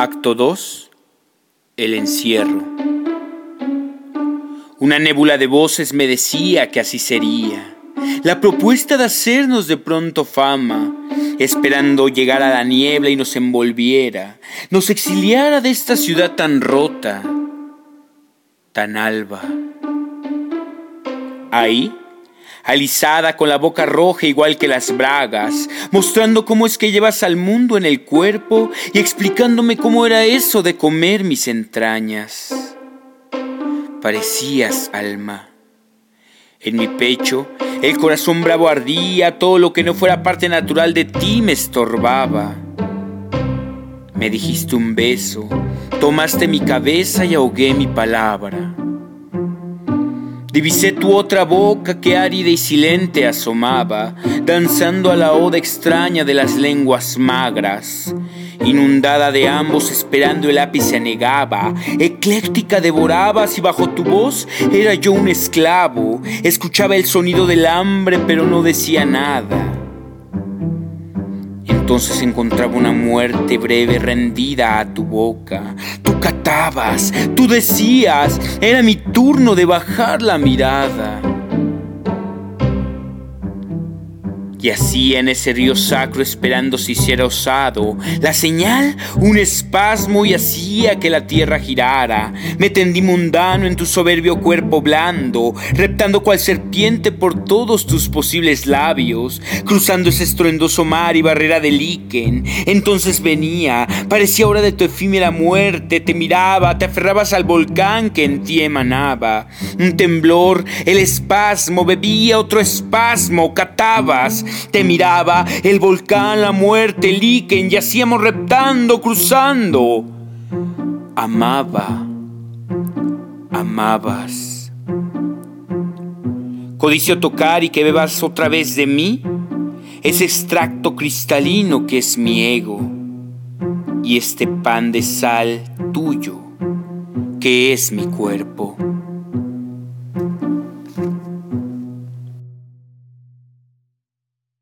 Acto 2. El encierro. Una nébula de voces me decía que así sería. La propuesta de hacernos de pronto fama, esperando llegar a la niebla y nos envolviera, nos exiliara de esta ciudad tan rota, tan alba. Ahí alisada con la boca roja igual que las bragas, mostrando cómo es que llevas al mundo en el cuerpo y explicándome cómo era eso de comer mis entrañas. Parecías alma. En mi pecho el corazón bravo ardía, todo lo que no fuera parte natural de ti me estorbaba. Me dijiste un beso, tomaste mi cabeza y ahogué mi palabra. Divisé tu otra boca que árida y silente asomaba, danzando a la oda extraña de las lenguas magras. Inundada de ambos, esperando el ápice anegaba, ecléctica devorabas y bajo tu voz era yo un esclavo. Escuchaba el sonido del hambre, pero no decía nada. Entonces encontraba una muerte breve rendida a tu boca. Tú catabas, tú decías, era mi turno de bajar la mirada. Y en ese río sacro esperando si hiciera osado, la señal un espasmo y hacía que la tierra girara. Me tendí mundano en tu soberbio cuerpo blando, reptando cual serpiente por todos tus posibles labios, cruzando ese estruendoso mar y barrera de líquen. Entonces venía, parecía hora de tu efímera muerte, te miraba, te aferrabas al volcán que en ti emanaba. Un temblor, el espasmo, bebía otro espasmo, catabas te miraba el volcán, la muerte, el líquen, yacíamos reptando, cruzando. Amaba, amabas. Codicio tocar y que bebas otra vez de mí ese extracto cristalino que es mi ego y este pan de sal tuyo que es mi cuerpo.